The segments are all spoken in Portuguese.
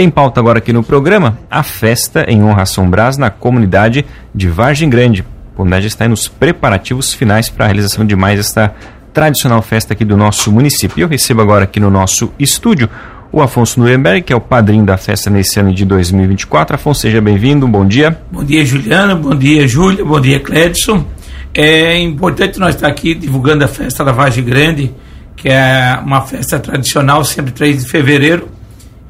Em pauta agora aqui no programa, a festa em honra a São Brás na comunidade de Vargem Grande. A comunidade está nos preparativos finais para a realização de mais esta tradicional festa aqui do nosso município. Eu recebo agora aqui no nosso estúdio o Afonso Nuremberg, que é o padrinho da festa nesse ano de 2024. Afonso, seja bem-vindo, bom dia. Bom dia, Juliana, bom dia, Júlia, bom dia, Cledson. É importante nós estar aqui divulgando a festa da Vargem Grande, que é uma festa tradicional, sempre 3 de fevereiro,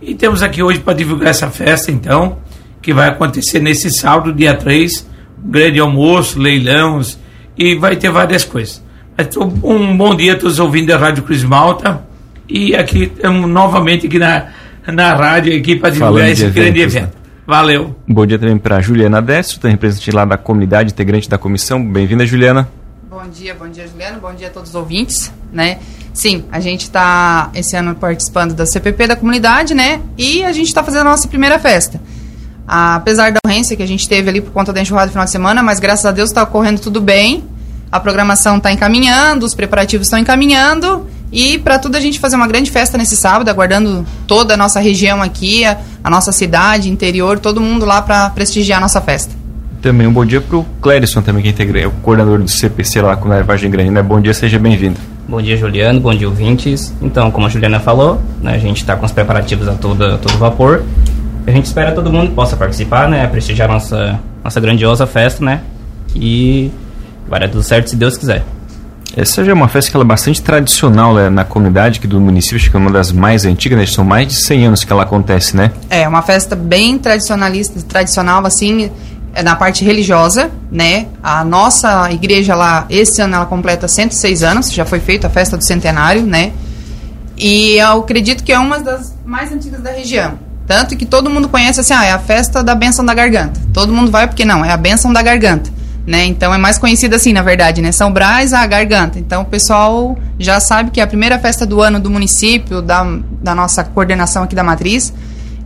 e temos aqui hoje para divulgar essa festa, então, que vai acontecer nesse sábado, dia 3, um grande almoço, leilões, e vai ter várias coisas. Um bom dia a todos ouvindo da Rádio Cruz Malta, e aqui estamos novamente aqui na, na rádio aqui para divulgar esse grande evento. Né? Valeu. Bom dia também para Juliana Décio, representante lá da comunidade, integrante da comissão. Bem-vinda, Juliana. Bom dia, bom dia, Juliana. Bom dia a todos os ouvintes, né? Sim, a gente está esse ano participando da CPP da comunidade, né? E a gente está fazendo a nossa primeira festa. Apesar da ocorrência que a gente teve ali por conta da enxurrada no final de semana, mas graças a Deus está ocorrendo tudo bem. A programação está encaminhando, os preparativos estão encaminhando. E para tudo a gente fazer uma grande festa nesse sábado, aguardando toda a nossa região aqui, a, a nossa cidade, interior, todo mundo lá para prestigiar a nossa festa. Também um bom dia para o Clérison, também que é o coordenador do CPC lá com a Vargem Grande, né? Bom dia, seja bem-vindo. Bom dia, Juliano. Bom dia, ouvintes. Então, como a Juliana falou, né, a gente está com os preparativos a todo, a todo vapor. A gente espera que todo mundo possa participar, né? Prestigiar nossa, nossa grandiosa festa, né? E vai dar tudo certo se Deus quiser. Essa já é uma festa que ela é bastante tradicional né, na comunidade aqui do município, acho que é uma das mais antigas, né? São mais de 100 anos que ela acontece, né? É, uma festa bem tradicionalista, tradicional, assim, na parte religiosa, né? A nossa igreja lá, esse ano ela completa 106 anos, já foi feita a festa do centenário, né? E eu acredito que é uma das mais antigas da região. Tanto que todo mundo conhece assim, ah, é a festa da benção da garganta. Todo mundo vai porque não, é a benção da garganta, né? Então é mais conhecida assim, na verdade, né? São Brás, a garganta. Então o pessoal já sabe que é a primeira festa do ano do município, da, da nossa coordenação aqui da matriz.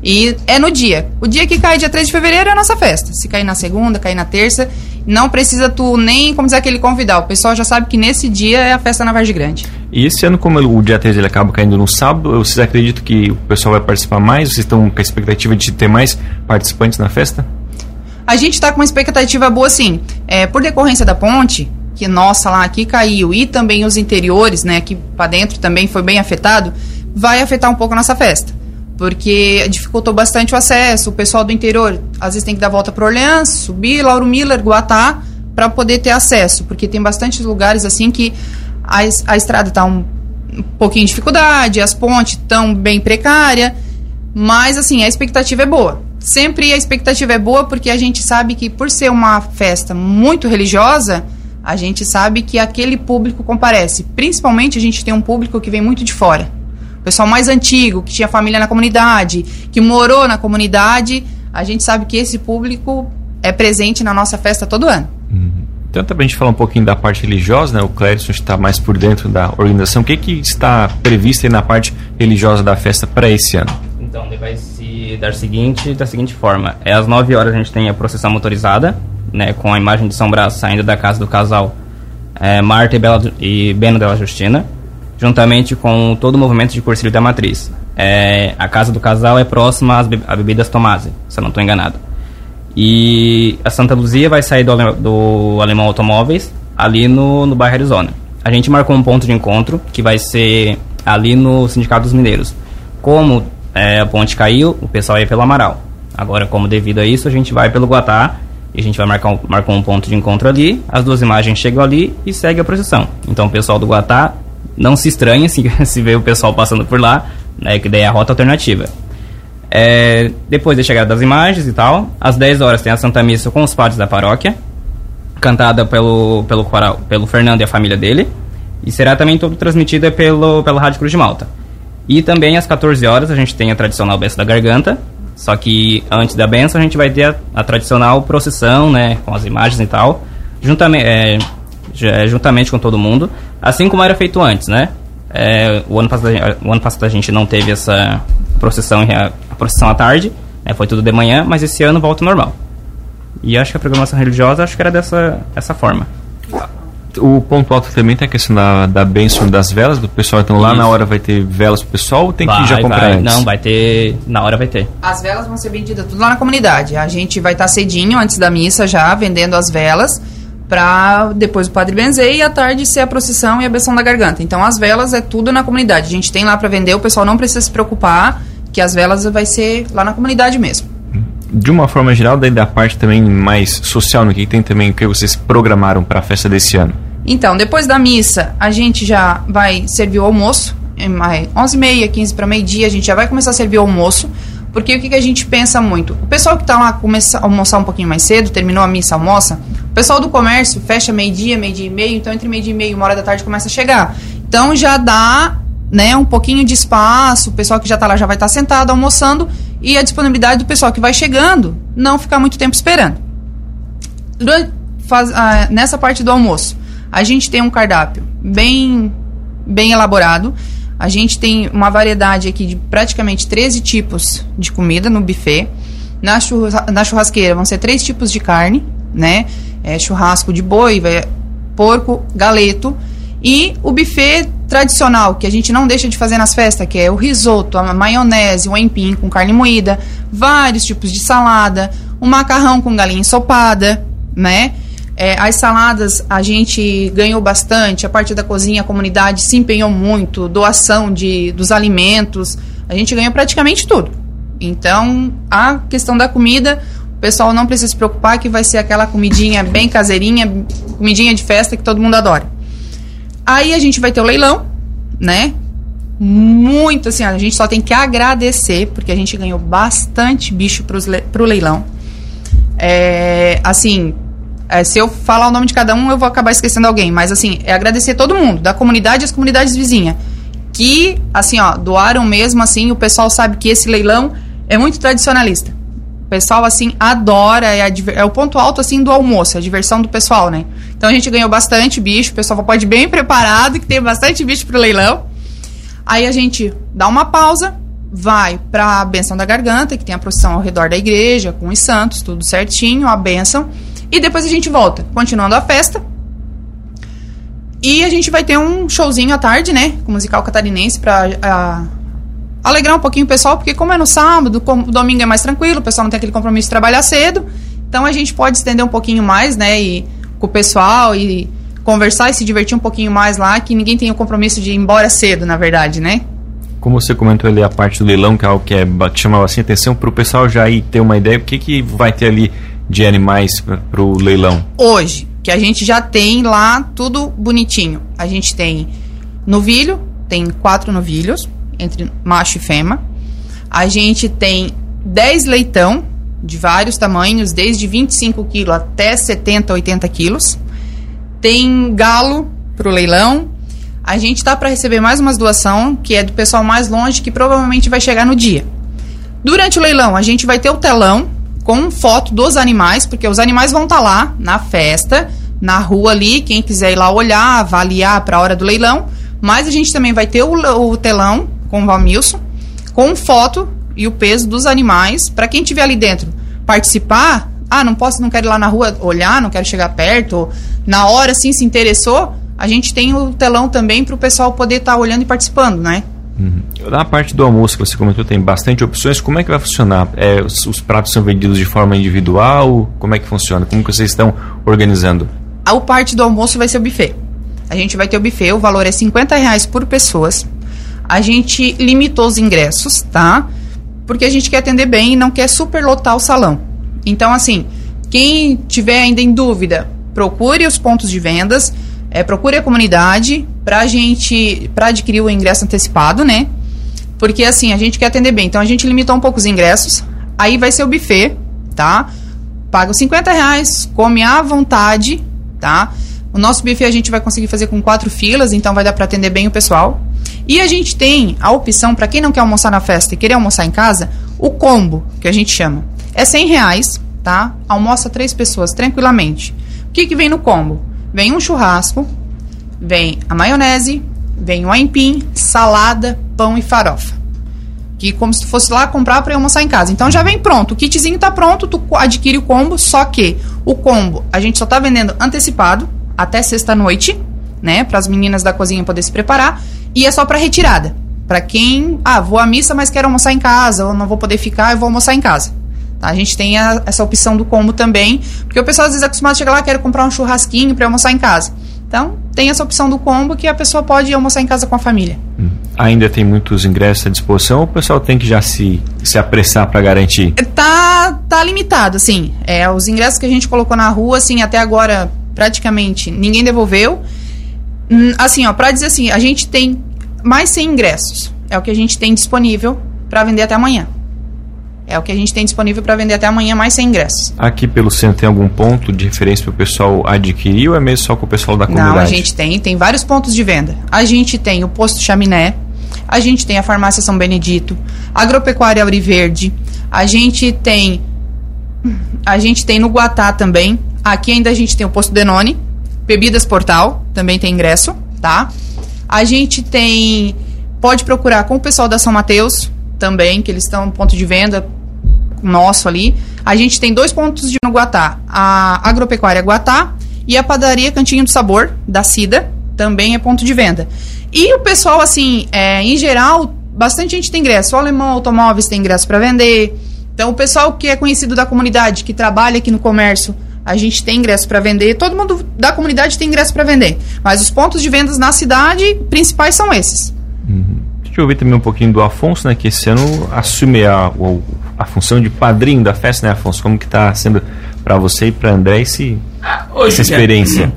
E é no dia. O dia que cai dia 3 de fevereiro é a nossa festa. Se cair na segunda, cair na terça, não precisa tu nem, como dizer, aquele convidar. O pessoal já sabe que nesse dia é a festa na Vargem Grande. E esse ano, como o dia 3 ele acaba caindo no sábado, vocês acreditam que o pessoal vai participar mais? Vocês estão com a expectativa de ter mais participantes na festa? A gente está com uma expectativa boa, sim. É, por decorrência da ponte, que nossa lá aqui caiu, e também os interiores, né, aqui para dentro também foi bem afetado, vai afetar um pouco a nossa festa porque dificultou bastante o acesso. O pessoal do interior às vezes tem que dar volta para Orleans, subir Lauro Miller, Guatá, para poder ter acesso, porque tem bastante lugares assim que a, a estrada está um, um pouquinho de dificuldade, as pontes estão bem precárias, mas assim, a expectativa é boa. Sempre a expectativa é boa porque a gente sabe que por ser uma festa muito religiosa, a gente sabe que aquele público comparece. Principalmente a gente tem um público que vem muito de fora pessoal mais antigo, que tinha família na comunidade, que morou na comunidade, a gente sabe que esse público é presente na nossa festa todo ano. Uhum. Então, também a gente falar um pouquinho da parte religiosa, né? O Clérison está mais por dentro da organização. O que, que está previsto na parte religiosa da festa para esse ano? Então, vai se dar seguinte, da seguinte forma. É às 9 horas a gente tem a procissão motorizada, né? Com a imagem de São Brás saindo da casa do casal é, Marta e, Bela, e Beno Della Justina juntamente com todo o movimento de Cursilho da Matriz. É, a casa do casal é próxima às be a Bebidas Tomase, se eu não estou enganado. E a Santa Luzia vai sair do, do Alemão Automóveis, ali no, no bairro Arizona. A gente marcou um ponto de encontro, que vai ser ali no Sindicato dos Mineiros. Como é, a ponte caiu, o pessoal ia pelo Amaral. Agora, como devido a isso, a gente vai pelo Guatá e a gente vai marcar um, marcar um ponto de encontro ali. As duas imagens chegam ali e segue a procissão. Então, o pessoal do Guatá não se estranhe se, se vê o pessoal passando por lá, né, que daí é a rota alternativa. É, depois da chegada das imagens e tal, às 10 horas tem a Santa Missa com os padres da paróquia, cantada pelo, pelo, pelo Fernando e a família dele, e será também todo transmitida pelo, pela Rádio Cruz de Malta. E também às 14 horas a gente tem a tradicional Benção da Garganta, só que antes da benção a gente vai ter a, a tradicional procissão, né, com as imagens e tal, juntamente, é, juntamente com todo mundo, assim como era feito antes, né? É, o, ano passado, o ano passado a gente não teve essa procissão, a procissão à tarde, né? foi tudo de manhã, mas esse ano volta normal. E acho que a programação religiosa acho que era dessa essa forma. o ponto alto também tem a questão da, da bênção das velas do pessoal. Então lá Isso. na hora vai ter velas pro pessoal ou tem vai, que já comprar vai. antes? Não, vai ter. Na hora vai ter. As velas vão ser vendidas tudo lá na comunidade. A gente vai estar cedinho, antes da missa já, vendendo as velas, para depois o padre benzer e à tarde ser a procissão e a benção da garganta. Então as velas é tudo na comunidade. A gente tem lá para vender, o pessoal não precisa se preocupar, que as velas vai ser lá na comunidade mesmo. De uma forma geral, daí da parte também mais social, no que tem também o que vocês programaram para a festa desse ano? Então, depois da missa, a gente já vai servir o almoço. Em mais 11h30, 15 para meio-dia, a gente já vai começar a servir o almoço. Porque o que, que a gente pensa muito? O pessoal que está lá começa a almoçar um pouquinho mais cedo, terminou a missa, almoça. O pessoal do comércio fecha meio-dia, meio-dia e meio. Então, entre meio-dia e meio e uma hora da tarde começa a chegar. Então, já dá né, um pouquinho de espaço. O pessoal que já está lá já vai estar sentado, almoçando. E a disponibilidade do pessoal que vai chegando não ficar muito tempo esperando. Durante, faz, ah, nessa parte do almoço, a gente tem um cardápio bem, bem elaborado. A gente tem uma variedade aqui de praticamente 13 tipos de comida no buffet. Na, churra, na churrasqueira vão ser três tipos de carne, né? É, churrasco de boi, vai- porco, galeto. E o buffet tradicional, que a gente não deixa de fazer nas festas, que é o risoto, a maionese, o empim com carne moída, vários tipos de salada, o macarrão com galinha ensopada, né? É, as saladas a gente ganhou bastante, a parte da cozinha, a comunidade se empenhou muito, doação de, dos alimentos, a gente ganhou praticamente tudo. Então, a questão da comida, o pessoal não precisa se preocupar que vai ser aquela comidinha bem caseirinha, comidinha de festa que todo mundo adora. Aí a gente vai ter o leilão, né? Muito assim, a gente só tem que agradecer, porque a gente ganhou bastante bicho le pro leilão. É, assim, é, se eu falar o nome de cada um, eu vou acabar esquecendo alguém. Mas assim, é agradecer todo mundo, da comunidade e as comunidades vizinhas. Que, assim, ó, doaram mesmo, assim, o pessoal sabe que esse leilão é muito tradicionalista. O pessoal, assim, adora, é, a é o ponto alto, assim, do almoço, a diversão do pessoal, né? Então a gente ganhou bastante bicho, o pessoal pode ir bem preparado, que tem bastante bicho pro leilão. Aí a gente dá uma pausa, vai para a benção da garganta, que tem a procissão ao redor da igreja, com os santos, tudo certinho, a benção. E depois a gente volta, continuando a festa. E a gente vai ter um showzinho à tarde, né? Com musical catarinense para alegrar um pouquinho o pessoal, porque como é no sábado, como domingo é mais tranquilo, o pessoal não tem aquele compromisso de trabalhar cedo. Então a gente pode estender um pouquinho mais, né? E com o pessoal e conversar e se divertir um pouquinho mais lá, que ninguém tem o compromisso de ir embora cedo, na verdade, né? Como você comentou ali a parte do leilão, que é algo que, é, que chamava assim atenção para o pessoal já ir ter uma ideia, o que, que vai ter ali de animais para o leilão? hoje, que a gente já tem lá tudo bonitinho. A gente tem novilho, tem quatro novilhos, entre macho e fêmea. A gente tem 10 leitão, de vários tamanhos, desde 25 quilos até 70, 80 quilos. Tem galo pro leilão. A gente tá para receber mais umas doação, que é do pessoal mais longe, que provavelmente vai chegar no dia. Durante o leilão, a gente vai ter o telão com foto dos animais, porque os animais vão estar lá na festa, na rua ali, quem quiser ir lá olhar, avaliar para a hora do leilão. Mas a gente também vai ter o, o telão com o Valmilson, com foto e o peso dos animais, para quem estiver ali dentro participar. Ah, não posso, não quero ir lá na rua olhar, não quero chegar perto. na hora, assim, se interessou, a gente tem o telão também para o pessoal poder estar olhando e participando, né? Na parte do almoço que você comentou, tem bastante opções. Como é que vai funcionar? É, os, os pratos são vendidos de forma individual? Como é que funciona? Como que vocês estão organizando? A parte do almoço vai ser o buffet. A gente vai ter o buffet, o valor é 50 reais por pessoas. A gente limitou os ingressos, tá? Porque a gente quer atender bem e não quer superlotar o salão. Então, assim, quem tiver ainda em dúvida, procure os pontos de vendas, é, procure a comunidade pra gente, para adquirir o ingresso antecipado, né? Porque assim, a gente quer atender bem. Então a gente limitou um pouco os ingressos. Aí vai ser o buffet, tá? Paga os 50 reais, come à vontade, tá? O nosso buffet a gente vai conseguir fazer com quatro filas, então vai dar para atender bem o pessoal. E a gente tem a opção, para quem não quer almoçar na festa e querer almoçar em casa, o combo, que a gente chama. É 100 reais, tá? Almoça três pessoas tranquilamente. O que, que vem no combo? Vem um churrasco, vem a maionese, vem o aipim, salada, pão e farofa. Que como se tu fosse lá comprar para almoçar em casa. Então já vem pronto. O kitzinho tá pronto, tu adquire o combo, só que o combo a gente só tá vendendo antecipado. até sexta-noite, né? Para as meninas da cozinha poder se preparar. E é só para retirada. Para quem, ah, vou à missa, mas quero almoçar em casa, ou não vou poder ficar, eu vou almoçar em casa. Tá? A gente tem a, essa opção do combo também, porque o pessoal às vezes é acostumado a chegar lá, quero comprar um churrasquinho para almoçar em casa. Então, tem essa opção do combo que a pessoa pode almoçar em casa com a família. Hum. Ainda tem muitos ingressos à disposição ou o pessoal tem que já se, se apressar para garantir? Tá, tá limitado, assim. É, os ingressos que a gente colocou na rua, assim, até agora praticamente ninguém devolveu. Hum, assim, ó, para dizer assim, a gente tem mais 100 ingressos. É o que a gente tem disponível para vender até amanhã. É o que a gente tem disponível para vender até amanhã, mais 100 ingressos. Aqui pelo centro tem algum ponto de referência para o pessoal adquirir ou é mesmo só com o pessoal da comunidade? Não, a gente tem, tem vários pontos de venda. A gente tem o posto Chaminé, a gente tem a farmácia São Benedito, agropecuária Auriverde, a gente tem a gente tem no Guatá também. Aqui ainda a gente tem o posto Denone, Bebidas Portal, também tem ingresso, tá? A gente tem pode procurar com o pessoal da São Mateus, também, que eles estão no ponto de venda nosso ali. A gente tem dois pontos de no Guatá, a Agropecuária Guatá e a Padaria Cantinho do Sabor, da Cida, também é ponto de venda. E o pessoal, assim, é, em geral, bastante gente tem ingresso. O Alemão Automóveis tem ingresso para vender. Então, o pessoal que é conhecido da comunidade, que trabalha aqui no comércio, a gente tem ingresso para vender. Todo mundo da comunidade tem ingresso para vender. Mas os pontos de vendas na cidade principais são esses. Uhum. Deixa eu ouvir também um pouquinho do Afonso, né? Que esse ano assume a, a, função de padrinho da festa, né, Afonso? Como que está sendo para você e para André esse, ah, essa experiência?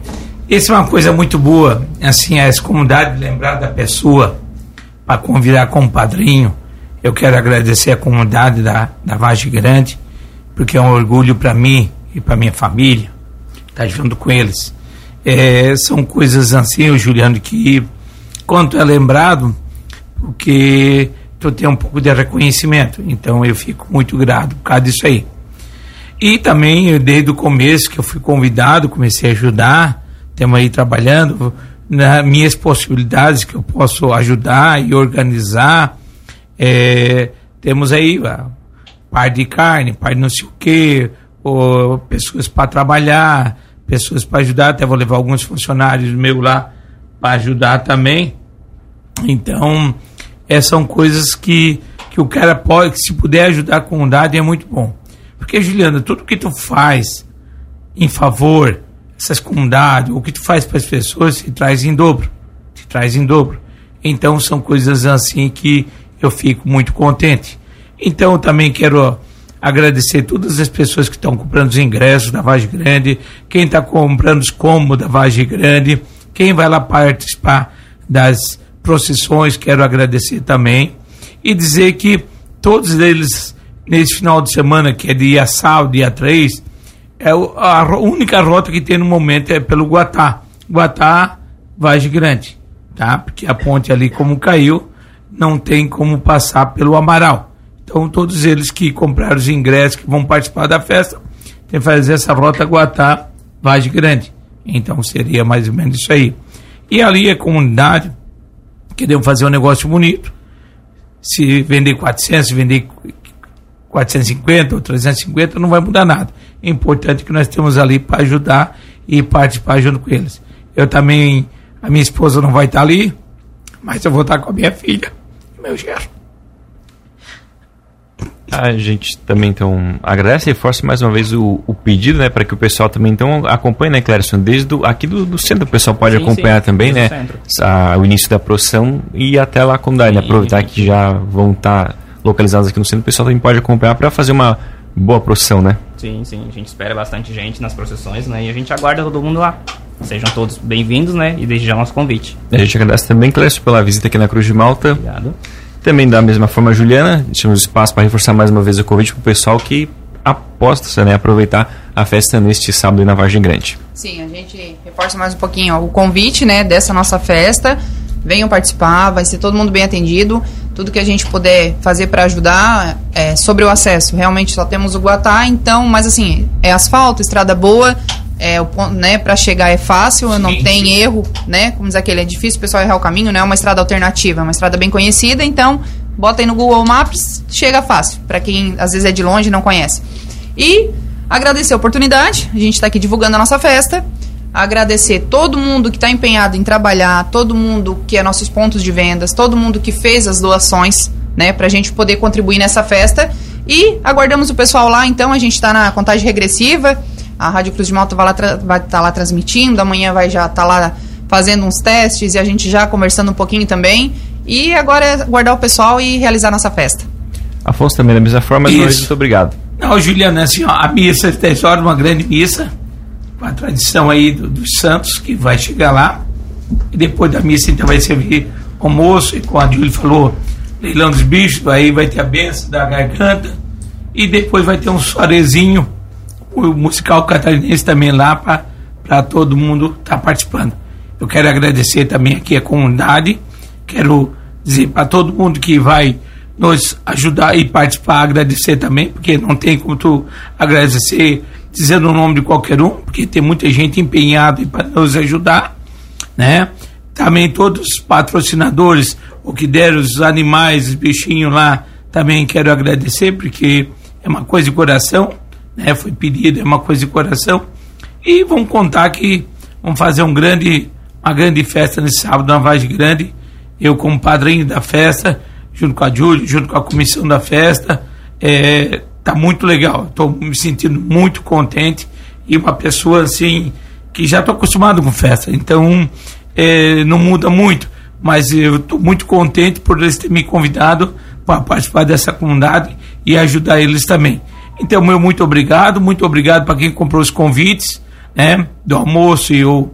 Isso é uma coisa muito boa, assim, a comunidade lembrar da pessoa para convidar como padrinho. Eu quero agradecer a comunidade da, da Vagem Grande, porque é um orgulho para mim e para minha família estar tá junto com eles. É, são coisas assim, o Juliano, que quanto é lembrado, porque tu tem um pouco de reconhecimento. Então eu fico muito grato por causa disso aí. E também, desde o começo que eu fui convidado, comecei a ajudar, estamos aí trabalhando nas minhas possibilidades que eu posso ajudar e organizar. É, temos aí a par de carne, par de não sei o quê, ou pessoas para trabalhar, pessoas para ajudar, até vou levar alguns funcionários meus lá para ajudar também. Então, essas são coisas que, que o cara pode, que se puder ajudar a comunidade é muito bom. Porque, Juliana, tudo que tu faz em favor dessas comunidades, o que tu faz para as pessoas, se traz em dobro. Se traz em dobro. Então, são coisas assim que eu fico muito contente. Então, também quero agradecer todas as pessoas que estão comprando os ingressos da Vagem Grande, quem está comprando os cômodos da Vagem Grande, quem vai lá participar das procissões, quero agradecer também e dizer que todos eles, nesse final de semana, que é dia sábado, dia 3, é a única rota que tem no momento é pelo Guatá. Guatá, Vagem Grande, tá? Porque a ponte ali, como caiu, não tem como passar pelo Amaral. Então, todos eles que compraram os ingressos, que vão participar da festa, tem que fazer essa rota Guatá, Vagem Grande. Então, seria mais ou menos isso aí. E ali a comunidade queremos fazer um negócio bonito. Se vender 400, se vender 450 ou 350, não vai mudar nada. É importante que nós temos ali para ajudar e participar junto com eles. Eu também, a minha esposa não vai estar ali, mas eu vou estar com a minha filha e meu gerro. A gente também então agradece e reforça mais uma vez o, o pedido, né, para que o pessoal também então acompanhe, né, Clérison, desde do, aqui do, do, centro o pessoal pode sim, acompanhar sim, também, né, a, o início da procissão e até lá a comunidade, né, aproveitar que já vão estar tá localizados aqui no centro, o pessoal também pode acompanhar para fazer uma boa procissão, né? Sim, sim, a gente espera bastante gente nas procissões, né, e a gente aguarda todo mundo lá. Sejam todos bem-vindos, né, e desde já nosso convite. A gente agradece também, Clércio, pela visita aqui na Cruz de Malta. Obrigado. Também da mesma forma, Juliana, deixamos espaço para reforçar mais uma vez o convite para o pessoal que aposta né, aproveitar a festa neste sábado na Vargem Grande. Sim, a gente reforça mais um pouquinho ó, o convite né, dessa nossa festa. Venham participar, vai ser todo mundo bem atendido. Tudo que a gente puder fazer para ajudar é, sobre o acesso. Realmente só temos o Guatá, então, mas assim, é asfalto, estrada boa, é, o, né, para chegar é fácil, sim, não tem sim. erro, né? Como diz aquele, é difícil o pessoal errar o caminho, né? É uma estrada alternativa, é uma estrada bem conhecida, então bota aí no Google Maps, chega fácil, para quem às vezes é de longe e não conhece. E agradecer a oportunidade, a gente está aqui divulgando a nossa festa. agradecer todo mundo que está empenhado em trabalhar, todo mundo que é nossos pontos de vendas, todo mundo que fez as doações, né, para a gente poder contribuir nessa festa. E aguardamos o pessoal lá, então a gente está na contagem regressiva. A Rádio Cruz de Malta vai estar vai tá lá transmitindo, amanhã vai já estar tá lá fazendo uns testes e a gente já conversando um pouquinho também. E agora é guardar o pessoal e realizar nossa festa. Afonso também da mesma forma, mas muito obrigado. Não, Juliana, assim, ó, a missa tem horas, uma grande missa, com a tradição aí do, dos santos, que vai chegar lá. E depois da missa, então, vai servir almoço, e como a Júlia falou, leilão dos bichos, aí vai ter a benção da garganta. E depois vai ter um soarezinho, o musical catarinense também lá, para todo mundo estar tá participando. Eu quero agradecer também aqui a comunidade, quero dizer para todo mundo que vai nos ajudar e participar, agradecer também, porque não tem como tu agradecer dizendo o nome de qualquer um, porque tem muita gente empenhada para nos ajudar, né? Também todos os patrocinadores, o que deram os animais, os bichinhos lá, também quero agradecer, porque é uma coisa de coração, né? Foi pedido, é uma coisa de coração. E vamos contar que vamos fazer um grande, uma grande festa nesse sábado na Vagem Grande. Eu como padrinho da festa, junto com a Júlia, junto com a comissão da festa. É, tá muito legal. Estou me sentindo muito contente e uma pessoa assim que já estou acostumado com festa, então é, não muda muito. Mas eu estou muito contente por eles terem me convidado para participar dessa comunidade e ajudar eles também. Então, meu muito obrigado, muito obrigado para quem comprou os convites, né, do almoço e o,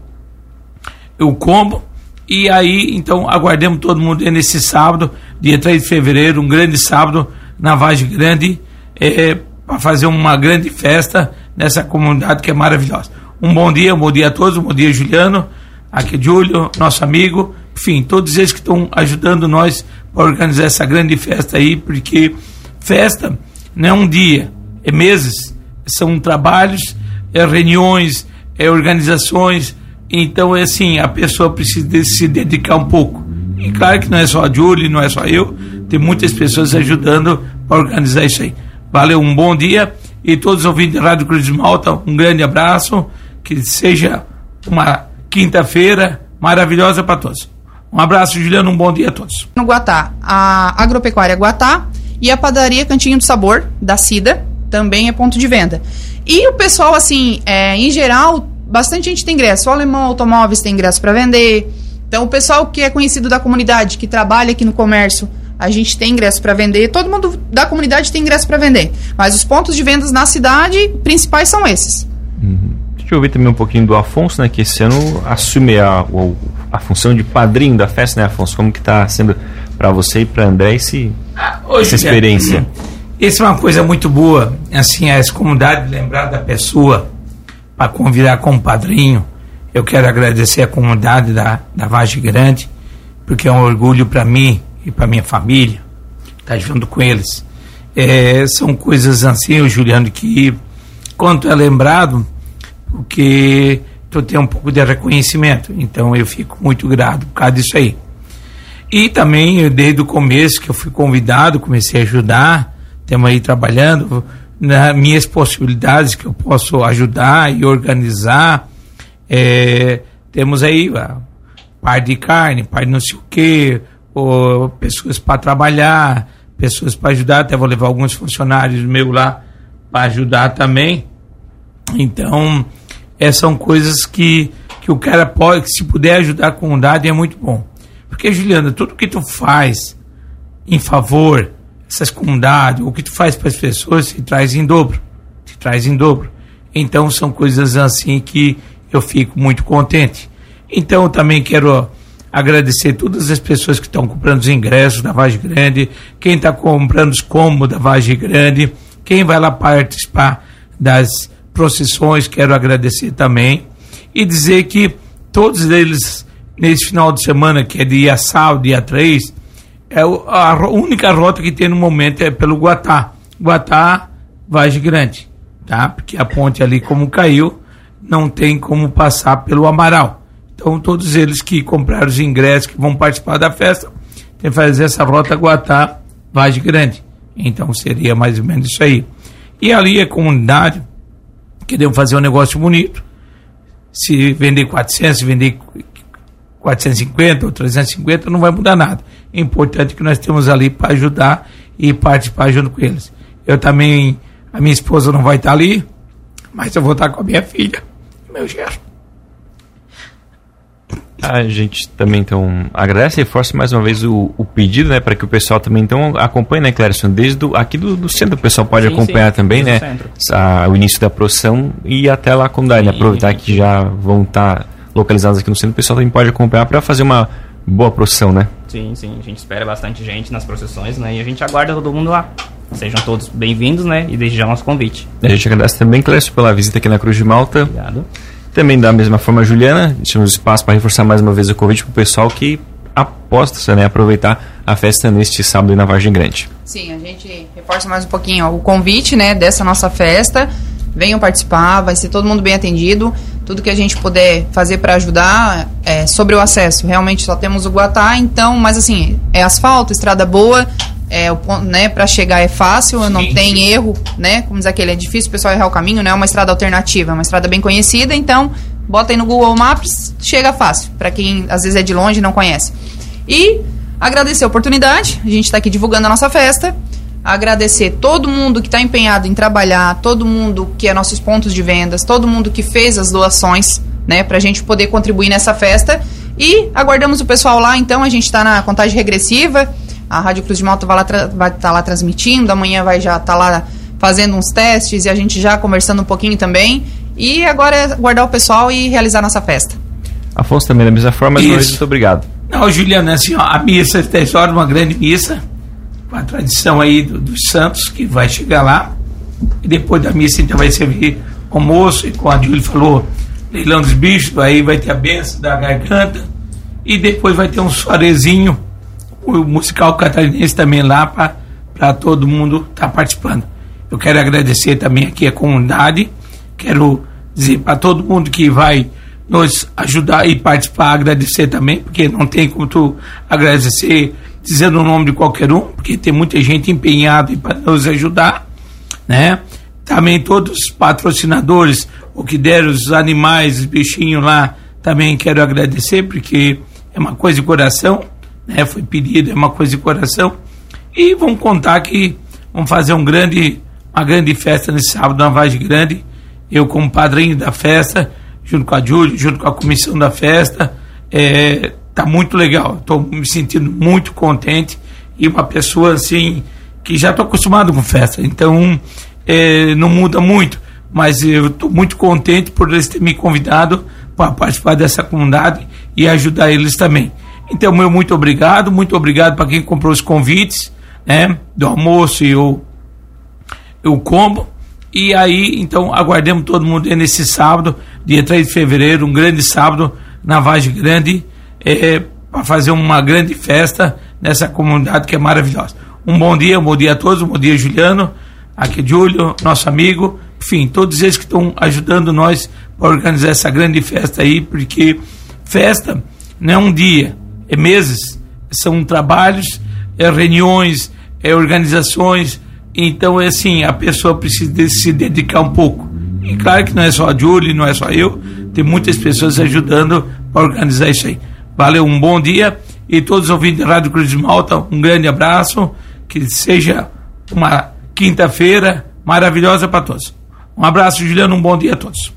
o combo. E aí, então, aguardemos todo mundo nesse sábado, dia 3 de fevereiro, um grande sábado na Vagem Grande, é, para fazer uma grande festa nessa comunidade que é maravilhosa. Um bom dia, um bom dia a todos, um bom dia, Juliano, aqui Júlio, nosso amigo, enfim, todos eles que estão ajudando nós para organizar essa grande festa aí, porque festa não é um dia, é meses, são trabalhos, é reuniões, é organizações, então, é assim, a pessoa precisa se dedicar um pouco. E claro que não é só a Julie, não é só eu, tem muitas pessoas ajudando para organizar isso aí. Valeu, um bom dia e todos os ouvintes da Rádio Cruz de Malta, um grande abraço, que seja uma quinta-feira maravilhosa para todos. Um abraço, Juliano, um bom dia a todos. No Guatá, a Agropecuária Guatá e a padaria Cantinho do Sabor, da Cida, também é ponto de venda. E o pessoal, assim, é, em geral, bastante gente tem ingresso. O Alemão Automóveis tem ingresso para vender. Então, o pessoal que é conhecido da comunidade, que trabalha aqui no comércio, a gente tem ingresso para vender. Todo mundo da comunidade tem ingresso para vender. Mas os pontos de vendas na cidade principais são esses. Uhum. Deixa eu ouvir também um pouquinho do Afonso, né? Que esse ano assume a, a função de padrinho da festa, né, Afonso? Como que está sendo para você e para André esse, ah, essa experiência? É, isso é uma coisa muito boa. Assim, as comunidades lembrar da pessoa para convidar como padrinho. Eu quero agradecer a comunidade da, da Vagem Grande, porque é um orgulho para mim e para minha família estar tá junto com eles. É, são coisas assim, o Juliano, que quanto é lembrado, porque tu tem um pouco de reconhecimento. Então eu fico muito grato por causa disso aí. E também, desde o começo que eu fui convidado, comecei a ajudar, estamos aí trabalhando, nas minhas possibilidades que eu posso ajudar e organizar. É, temos aí a parte de carne, parte de não sei o quê, pessoas para trabalhar, pessoas para ajudar, até vou levar alguns funcionários meus lá para ajudar também. Então, essas são coisas que, que o cara pode, que se puder ajudar a comunidade é muito bom. Porque, Juliana, tudo que tu faz em favor essas comunidades, o que tu faz para as pessoas se traz em dobro, se traz em dobro. Então são coisas assim que eu fico muito contente. Então também quero agradecer todas as pessoas que estão comprando os ingressos da Vagem Grande, quem está comprando os cômodos da Vagem Grande, quem vai lá participar das procissões, quero agradecer também. E dizer que todos eles, nesse final de semana, que é dia sábado, dia 3, é a única rota que tem no momento é pelo Guatá. Guatá, Vagem Grande, tá? Porque a ponte ali, como caiu, não tem como passar pelo Amaral. Então, todos eles que compraram os ingressos, que vão participar da festa, tem que fazer essa rota Guatá, Vagem Grande. Então, seria mais ou menos isso aí. E ali a comunidade, queremos fazer um negócio bonito. se vender 400, se vender 450 ou 350, não vai mudar nada. É importante que nós temos ali para ajudar e participar junto com eles. Eu também, a minha esposa não vai estar ali, mas eu vou estar com a minha filha, meu gerro. A gente também então agradece e reforça mais uma vez o, o pedido, né, para que o pessoal também então acompanhe, né, Clérison, desde do, aqui do, do, centro o pessoal pode sim, acompanhar sim, também, né, a, o início da procissão e até lá a comunidade, né, aproveitar que já vão estar tá localizados aqui no centro, o pessoal também pode acompanhar para fazer uma boa procissão, né? Sim, sim, a gente espera bastante gente nas procissões, né, e a gente aguarda todo mundo lá. Sejam todos bem-vindos, né, e desde já nosso convite. A gente agradece também, Clécio, pela visita aqui na Cruz de Malta. Obrigado. Também da mesma forma, Juliana, deixamos espaço para reforçar mais uma vez o convite para o pessoal que aposta né, aproveitar a festa neste sábado na Vargem Grande. Sim, a gente reforça mais um pouquinho ó, o convite né, dessa nossa festa. Venham participar, vai ser todo mundo bem atendido. Tudo que a gente puder fazer para ajudar é, sobre o acesso. Realmente só temos o Guatá, então, mas assim, é asfalto, estrada boa, é, o ponto, né, para chegar é fácil, sim, não tem erro, né? Como diz aquele, é difícil o pessoal errar o caminho, não é uma estrada alternativa, é uma estrada bem conhecida, então bota aí no Google Maps, chega fácil, para quem às vezes é de longe e não conhece. E agradecer a oportunidade, a gente está aqui divulgando a nossa festa, agradecer todo mundo que está empenhado em trabalhar, todo mundo que é nossos pontos de vendas, todo mundo que fez as doações, né, para a gente poder contribuir nessa festa. E aguardamos o pessoal lá, então a gente está na contagem regressiva a Rádio Cruz de Malta vai estar tá lá transmitindo, amanhã vai já estar tá lá fazendo uns testes e a gente já conversando um pouquinho também. E agora é guardar o pessoal e realizar nossa festa. Afonso também da mesma forma, mas muito obrigado. Não, Juliana, assim, ó, a missa está história uma grande missa, com a tradição aí do, dos santos que vai chegar lá. E depois da missa então vai servir almoço, e como a Júlia falou, leilão dos bichos, aí vai ter a benção da garganta. E depois vai ter um soarezinho o musical catarinense também lá para todo mundo estar tá participando. Eu quero agradecer também aqui a comunidade, quero dizer para todo mundo que vai nos ajudar e participar, agradecer também, porque não tem como tu agradecer dizendo o nome de qualquer um, porque tem muita gente empenhada para nos ajudar, né? Também todos os patrocinadores, o que deram os animais, os bichinhos lá, também quero agradecer, porque é uma coisa de coração né, foi pedido, é uma coisa de coração. E vamos contar que vamos fazer um grande, uma grande festa nesse sábado na Vagem Grande. Eu, como padrinho da festa, junto com a Júlia, junto com a comissão da festa, é, tá muito legal. Estou me sentindo muito contente e uma pessoa assim que já estou acostumado com festa, então é, não muda muito. Mas eu estou muito contente por eles terem me convidado para participar dessa comunidade e ajudar eles também. Então, meu muito obrigado, muito obrigado para quem comprou os convites, né, do almoço e o, o combo. E aí, então, aguardemos todo mundo nesse sábado, dia 3 de fevereiro, um grande sábado na Vagem Grande, é, para fazer uma grande festa nessa comunidade que é maravilhosa. Um bom dia, um bom dia a todos, um bom dia, Juliano, aqui é Júlio, nosso amigo, enfim, todos eles que estão ajudando nós para organizar essa grande festa aí, porque festa não é um dia, é meses, são trabalhos, é reuniões, é organizações. Então, é assim, a pessoa precisa se dedicar um pouco. E claro que não é só a Julie, não é só eu, tem muitas pessoas ajudando para organizar isso aí. Valeu, um bom dia e todos os ouvintes da Rádio Cruz de Malta, um grande abraço, que seja uma quinta-feira maravilhosa para todos. Um abraço, Juliano, um bom dia a todos.